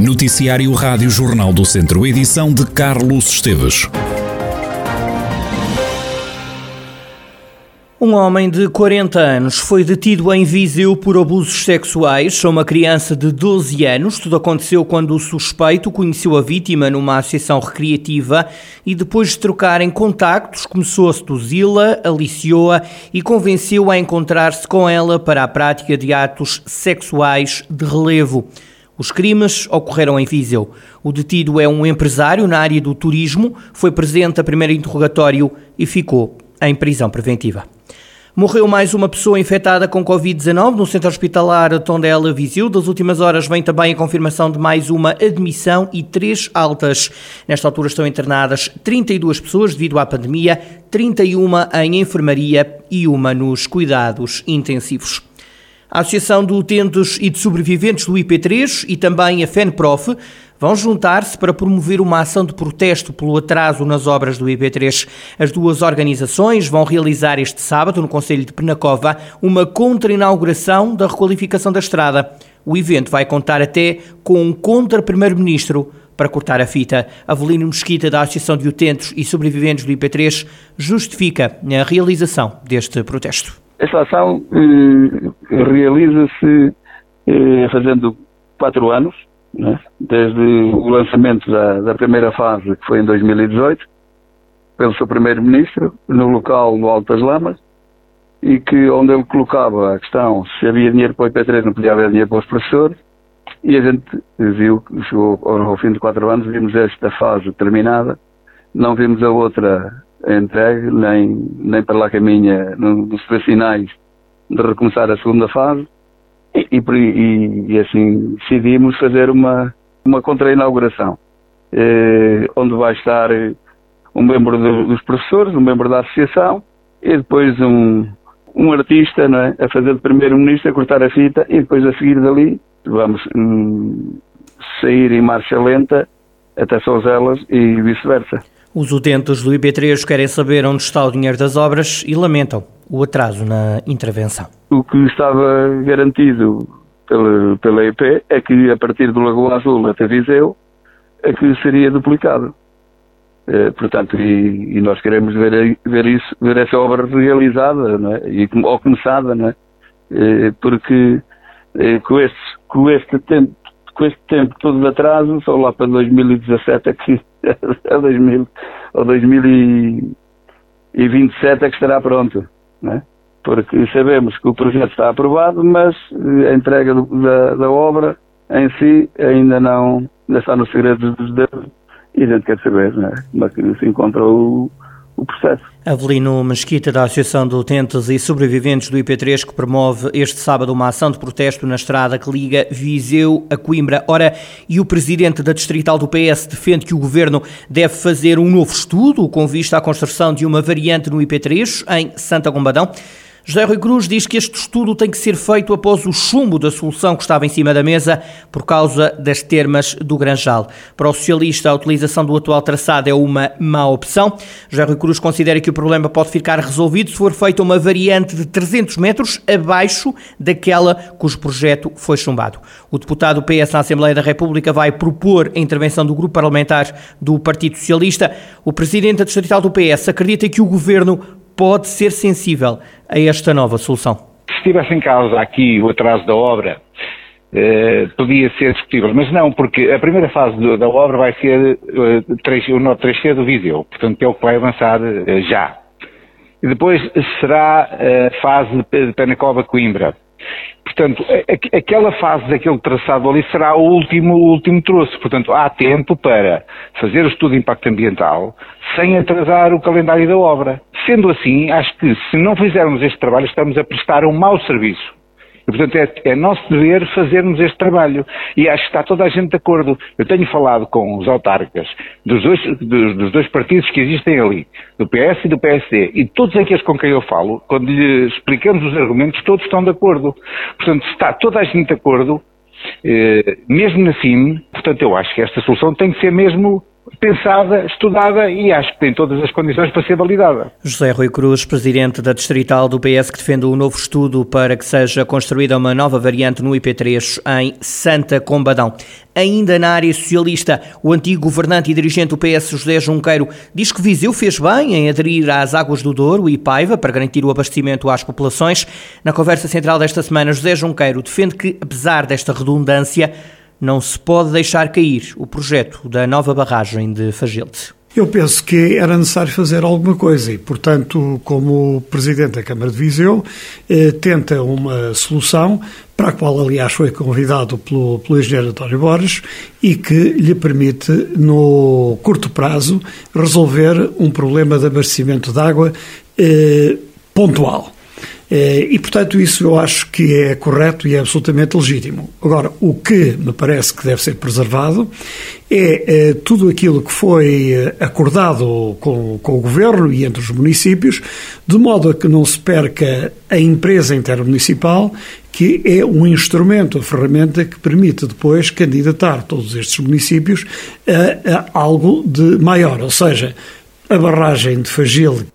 Noticiário Rádio Jornal do Centro, edição de Carlos Esteves. Um homem de 40 anos foi detido em Viseu por abusos sexuais a uma criança de 12 anos. Tudo aconteceu quando o suspeito conheceu a vítima numa associação recreativa e depois de trocarem contactos começou a seduzi-la, aliciou-a e convenceu-a a encontrar-se com ela para a prática de atos sexuais de relevo. Os crimes ocorreram em Viseu. O detido é um empresário na área do turismo, foi presente a primeiro interrogatório e ficou em prisão preventiva. Morreu mais uma pessoa infectada com Covid-19 no centro hospitalar Tondela Viseu. Das últimas horas vem também a confirmação de mais uma admissão e três altas. Nesta altura estão internadas 32 pessoas devido à pandemia, 31 em enfermaria e uma nos cuidados intensivos. A Associação de Utentes e de Sobreviventes do IP3 e também a FENPROF vão juntar-se para promover uma ação de protesto pelo atraso nas obras do IP3. As duas organizações vão realizar este sábado, no Conselho de Penacova, uma contra-inauguração da requalificação da estrada. O evento vai contar até com um contra-primeiro-ministro para cortar a fita. Avelino Mesquita, da Associação de Utentes e Sobreviventes do IP3, justifica a realização deste protesto. Esta ação eh, realiza-se eh, fazendo quatro anos, né? desde o lançamento da, da, primeira fase, que foi em 2018, pelo seu primeiro-ministro, no local Alto das Lamas, e que onde ele colocava a questão se havia dinheiro para o IP3, não podia haver dinheiro para os professores, e a gente viu, chegou ao fim de quatro anos, vimos esta fase terminada, não vimos a outra entregue, nem, nem para lá caminha, nos sinais de recomeçar a segunda fase, e, e, e assim decidimos fazer uma, uma contra-inauguração, eh, onde vai estar um membro do, dos professores, um membro da associação e depois um, um artista não é, a fazer de primeiro-ministro, a cortar a fita e depois a seguir dali vamos hum, sair em marcha lenta até Souzelas e vice-versa. Os utentes do IP3 querem saber onde está o dinheiro das obras e lamentam o atraso na intervenção. O que estava garantido pela, pela EP é que a partir do Lagoa Azul até Viseu é que seria duplicado. É, portanto, e, e, nós queremos ver, ver isso, ver essa obra realizada, é? e, ou começada, não é? é porque é, com, este, com este tempo com este tempo todo de atraso, só lá para 2017 é que a 2000, ou 2027 é que estará pronto, né? porque sabemos que o projeto está aprovado, mas a entrega do, da, da, obra em si ainda não ainda está no segredo dos dedos e a gente quer saber né? como é que se encontra o, processo. Avelino Mesquita, da Associação de Utentes e Sobreviventes do IP3, que promove este sábado uma ação de protesto na estrada que liga Viseu a Coimbra. Ora, e o presidente da Distrital do PS defende que o governo deve fazer um novo estudo com vista à construção de uma variante no IP3 em Santa Gombadão. José Rui Cruz diz que este estudo tem que ser feito após o chumbo da solução que estava em cima da mesa por causa das termas do Granjal. Para o socialista, a utilização do atual traçado é uma má opção. José Rui Cruz considera que o problema pode ficar resolvido se for feita uma variante de 300 metros abaixo daquela cujo projeto foi chumbado. O deputado PS na Assembleia da República vai propor a intervenção do grupo parlamentar do Partido Socialista. O presidente distrital do PS acredita que o governo pode ser sensível a esta nova solução? Se estivesse em causa aqui o atraso da obra, eh, podia ser discutível, mas não, porque a primeira fase do, da obra vai ser eh, o Norte 3C do Viseu, portanto é o que vai avançar eh, já. E depois será a fase de Penacova-Coimbra. Portanto, aquela fase daquele traçado ali será o último, o último troço. Portanto, há tempo para fazer o estudo de impacto ambiental sem atrasar o calendário da obra. Sendo assim, acho que se não fizermos este trabalho, estamos a prestar um mau serviço e, portanto, é, é nosso dever fazermos este trabalho. E acho que está toda a gente de acordo. Eu tenho falado com os autarcas dos dois, dos, dos dois partidos que existem ali, do PS e do PSD, e todos aqueles com quem eu falo, quando lhes explicamos os argumentos, todos estão de acordo. Portanto, está toda a gente de acordo, eh, mesmo na CIM, portanto, eu acho que esta solução tem que ser mesmo pensada, estudada e acho que tem todas as condições para ser validada. José Rui Cruz, presidente da Distrital do PS, que defende um novo estudo para que seja construída uma nova variante no IP3 em Santa Combadão. Ainda na área socialista, o antigo governante e dirigente do PS, José Junqueiro, diz que Viseu fez bem em aderir às águas do Douro e Paiva para garantir o abastecimento às populações. Na conversa central desta semana, José Junqueiro defende que, apesar desta redundância, não se pode deixar cair o projeto da nova barragem de Fagilte. Eu penso que era necessário fazer alguma coisa e, portanto, como Presidente da Câmara de Viseu, eh, tenta uma solução para a qual, aliás, foi convidado pelo, pelo engenheiro António Borges e que lhe permite, no curto prazo, resolver um problema de abastecimento de água eh, pontual. Eh, e, portanto, isso eu acho que é correto e é absolutamente legítimo. Agora, o que me parece que deve ser preservado é, é tudo aquilo que foi eh, acordado com, com o Governo e entre os municípios, de modo a que não se perca a empresa intermunicipal, que é um instrumento, a ferramenta que permite depois candidatar todos estes municípios a, a algo de maior, ou seja, a barragem de Fagil,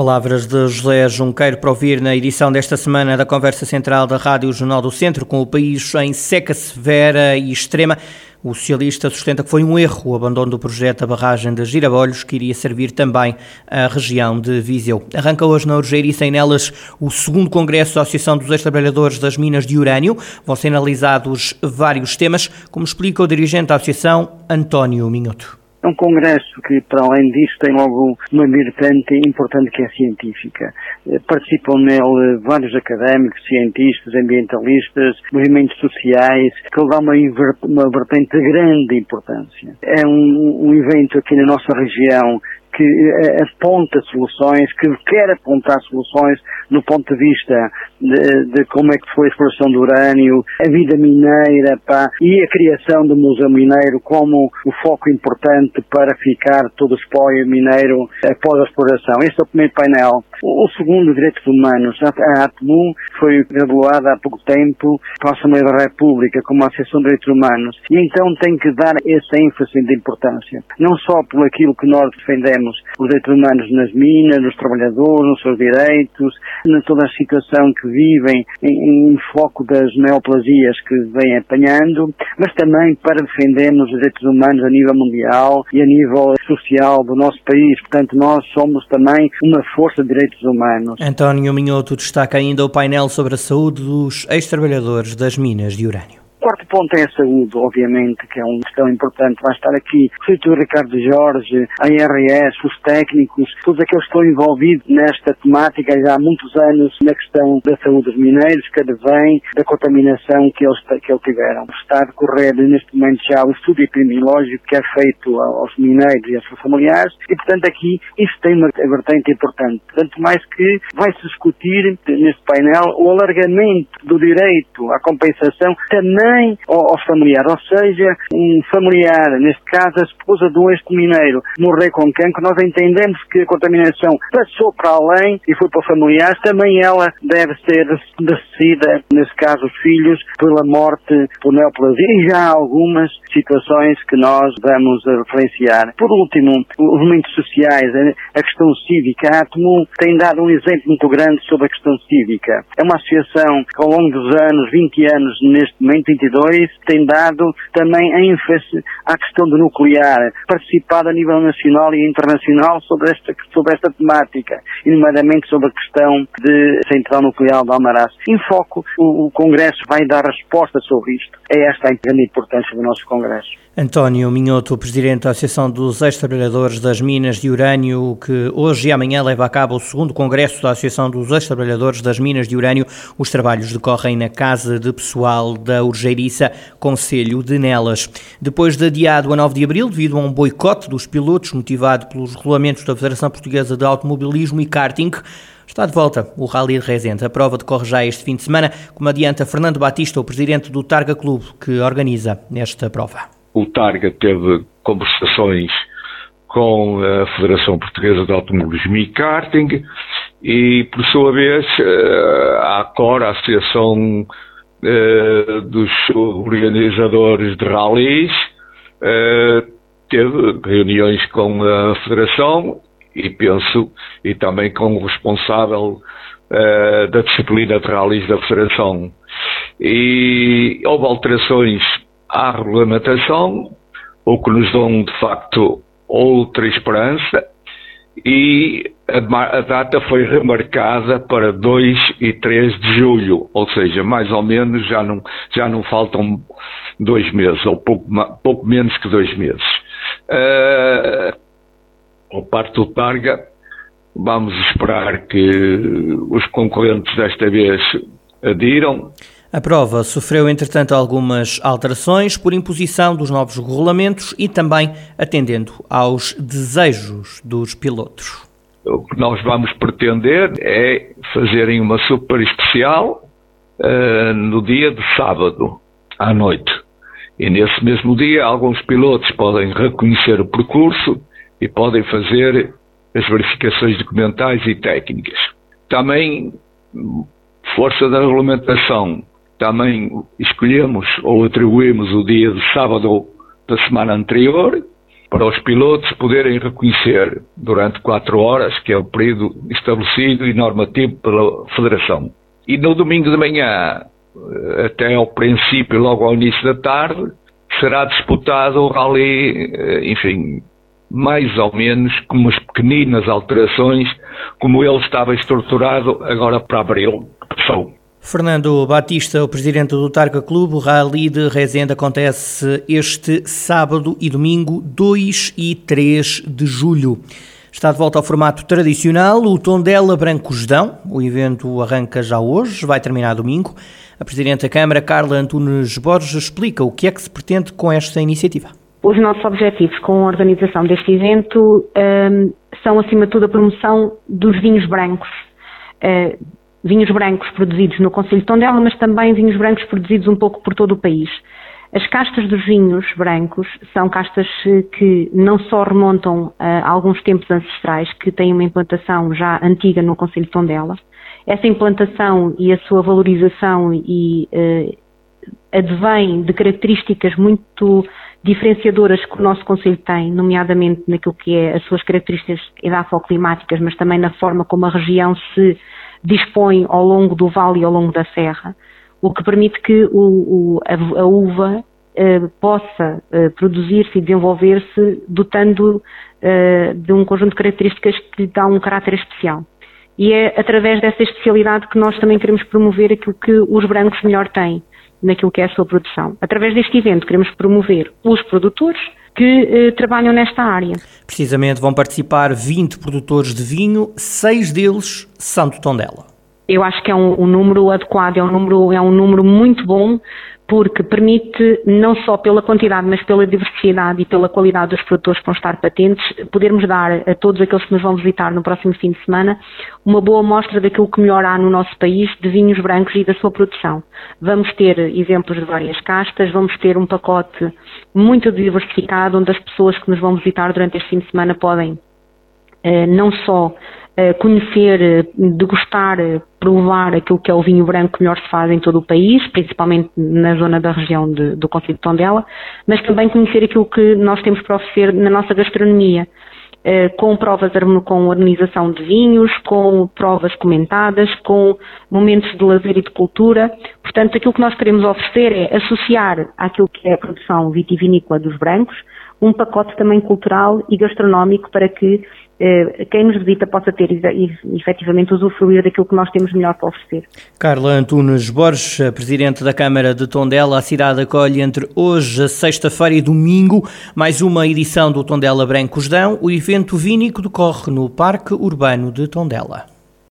Palavras de José Junqueiro para ouvir na edição desta semana da Conversa Central da Rádio Jornal do Centro, com o país em seca severa e extrema. O socialista sustenta que foi um erro o abandono do projeto da barragem de Girabolhos, que iria servir também a região de Viseu. Arranca hoje na Urgeiriça em Nelas o segundo congresso da Associação dos Ex-Trabalhadores das Minas de Urânio. Vão ser analisados vários temas, como explica o dirigente da associação, António Minhoto. É um congresso que, para além disso, tem logo uma vertente importante que é científica. Eh, participam nele vários académicos, cientistas, ambientalistas, movimentos sociais, que lhe dá uma, uma vertente de grande importância. É um, um evento aqui na nossa região que eh, aponta soluções, que quer apontar soluções no ponto de vista de, de, como é que foi a exploração do urânio, a vida mineira pá, e a criação do Museu Mineiro como o foco importante para ficar todo o espólio mineiro após a exploração. Este é o primeiro painel. O, o segundo, Direitos Humanos. A ATMU foi graduada há pouco tempo para a Assembleia da República como Associação de Direitos Humanos e então tem que dar essa ênfase de importância. Não só por aquilo que nós defendemos, os direitos humanos nas minas, nos trabalhadores, nos seus direitos, na toda a situação que vivem em, em foco das neoplasias que vêm apanhando, mas também para defendermos os direitos humanos a nível mundial e a nível social do nosso país. Portanto, nós somos também uma força de direitos humanos. António Minhoto destaca ainda o painel sobre a saúde dos ex-trabalhadores das minas de urânio quarto ponto é a saúde, obviamente, que é uma questão importante. Vai estar aqui o Sr. Ricardo Jorge, a IRS, os técnicos, todos aqueles que estão envolvidos nesta temática já há muitos anos na questão da saúde dos mineiros, que advém da contaminação que eles, que eles tiveram. Está a decorrer neste momento já o estudo epidemiológico que é feito aos mineiros e aos seus familiares e, portanto, aqui isso tem uma vertente importante. Tanto mais que vai-se discutir neste painel o alargamento do direito à compensação também também aos familiares, ou seja, um familiar, neste caso a esposa de um ex-mineiro, morrer com cancro, nós entendemos que a contaminação passou para além e foi para familiares, também ela deve ser decidida, nesse caso os filhos, pela morte por neoplasia e já há algumas situações que nós vamos referenciar. Por último, os movimentos sociais, a questão cívica, a Atomu tem dado um exemplo muito grande sobre a questão cívica. É uma associação que ao longo dos anos, 20 anos neste momento, 2022 tem dado também ênfase à questão do nuclear, participado a nível nacional e internacional sobre esta, sobre esta temática, nomeadamente sobre a questão de central nuclear de Almaraz. Em foco, o, o Congresso vai dar resposta sobre isto. É esta a grande importância do nosso Congresso. António Minhoto, presidente da Associação dos Ex-Trabalhadores das Minas de Urânio, que hoje e amanhã leva a cabo o segundo congresso da Associação dos Ex-Trabalhadores das Minas de Urânio. Os trabalhos decorrem na Casa de Pessoal da Urgeiriça, Conselho de Nelas. Depois de adiado a 9 de abril, devido a um boicote dos pilotos motivado pelos regulamentos da Federação Portuguesa de Automobilismo e Karting, Está de volta o Rally de Rezende. A prova decorre já este fim de semana, como adianta Fernando Batista, o presidente do Targa Clube, que organiza esta prova o Targa teve conversações com a Federação Portuguesa de Automobilismo e Karting e, por sua vez, eh, a ACOR, a Associação eh, dos Organizadores de Rallies, eh, teve reuniões com a Federação e penso, e também com o responsável da disciplina de rallies da Federação. E houve alterações à regulamentação, o que nos dão de facto outra esperança, e a, data foi remarcada para 2 e 3 de julho, ou seja, mais ou menos já não, já não faltam dois meses, ou pouco, pouco menos que dois meses. Uh, ao parte do Targa, vamos esperar que os concorrentes desta vez adiram. A prova sofreu, entretanto, algumas alterações por imposição dos novos regulamentos e também atendendo aos desejos dos pilotos. O que nós vamos pretender é fazerem uma super especial uh, no dia de sábado, à noite. E nesse mesmo dia, alguns pilotos podem reconhecer o percurso e podem fazer as verificações documentais e técnicas. Também, força da regulamentação, também escolhemos ou atribuímos o dia de sábado da semana anterior para os pilotos poderem reconhecer durante quatro horas, que é o período estabelecido e normativo pela Federação. E no domingo de manhã, eh, até ao princípio, logo ao início da tarde, será disputado o rally, eh, enfim, mais ou menos com umas pequeninas alterações, como ele estava estruturado agora para abril. Sou. Fernando Batista, o presidente do Targa Clube, o Rally de Rezende acontece este sábado e domingo, 2 e 3 de julho. Está de volta ao formato tradicional, o Tondela Brancosdão. O evento arranca já hoje, vai terminar domingo. A Presidente da Câmara, Carla Antunes Borges, explica o que é que se pretende com esta iniciativa. Os nossos objetivos com a organização deste evento um, são, acima de tudo, a promoção dos vinhos brancos. Uh, vinhos brancos produzidos no Conselho de Tondela, mas também vinhos brancos produzidos um pouco por todo o país. As castas dos vinhos brancos são castas eh, que não só remontam a alguns tempos ancestrais, que têm uma implantação já antiga no Conselho de Tondela. Essa implantação e a sua valorização e uh, advém de características muito diferenciadoras que o nosso Conselho tem, nomeadamente naquilo que é as suas características edafoclimáticas, mas também na forma como a região se dispõe ao longo do vale e ao longo da serra, o que permite que o, o, a, a, uva eh, possa eh, produzir-se e desenvolver-se dotando eh, de um conjunto de características que lhe dá um caráter especial. E é através dessa especialidade que nós também queremos promover aquilo que os brancos melhor têm naquilo que é a sua produção. Através deste evento queremos promover os produtores que eh, trabalham nesta área. Precisamente vão participar 20 produtores de vinho, seis deles são do Tondela. Eu acho que é um, um número adequado, é um número, é um número muito bom porque permite, não só pela quantidade, mas pela diversidade e pela qualidade dos produtores que vão estar patentes, podermos dar a todos aqueles que nos vão visitar no próximo fim de semana uma boa mostra daquilo que melhor há no nosso país de vinhos brancos e da sua produção. Vamos ter exemplos de várias castas, vamos ter um pacote muito diversificado, onde as pessoas que nos vão visitar durante este fim de semana podem eh, não só conhecer, degustar, provar aquilo que é o vinho branco que melhor se faz em todo o país, principalmente na zona da região de, do Conselho de Tondela, mas também conhecer aquilo que nós temos para oferecer na nossa gastronomia, eh, com provas com organização de vinhos, com provas comentadas, com momentos de lazer e de cultura. Portanto, aquilo que nós queremos oferecer é associar àquilo que é a produção vitivinícola dos brancos, um pacote também cultural e gastronómico para que eh, quem nos visita possa ter efetivamente usufruir daquilo que nós temos melhor para oferecer. Carla Antunes Borges, Presidente da Câmara de Tondela, a cidade acolhe entre hoje, sexta-feira e domingo, mais uma edição do Tondela Brancos Dão. O evento vínico decorre no Parque Urbano de Tondela.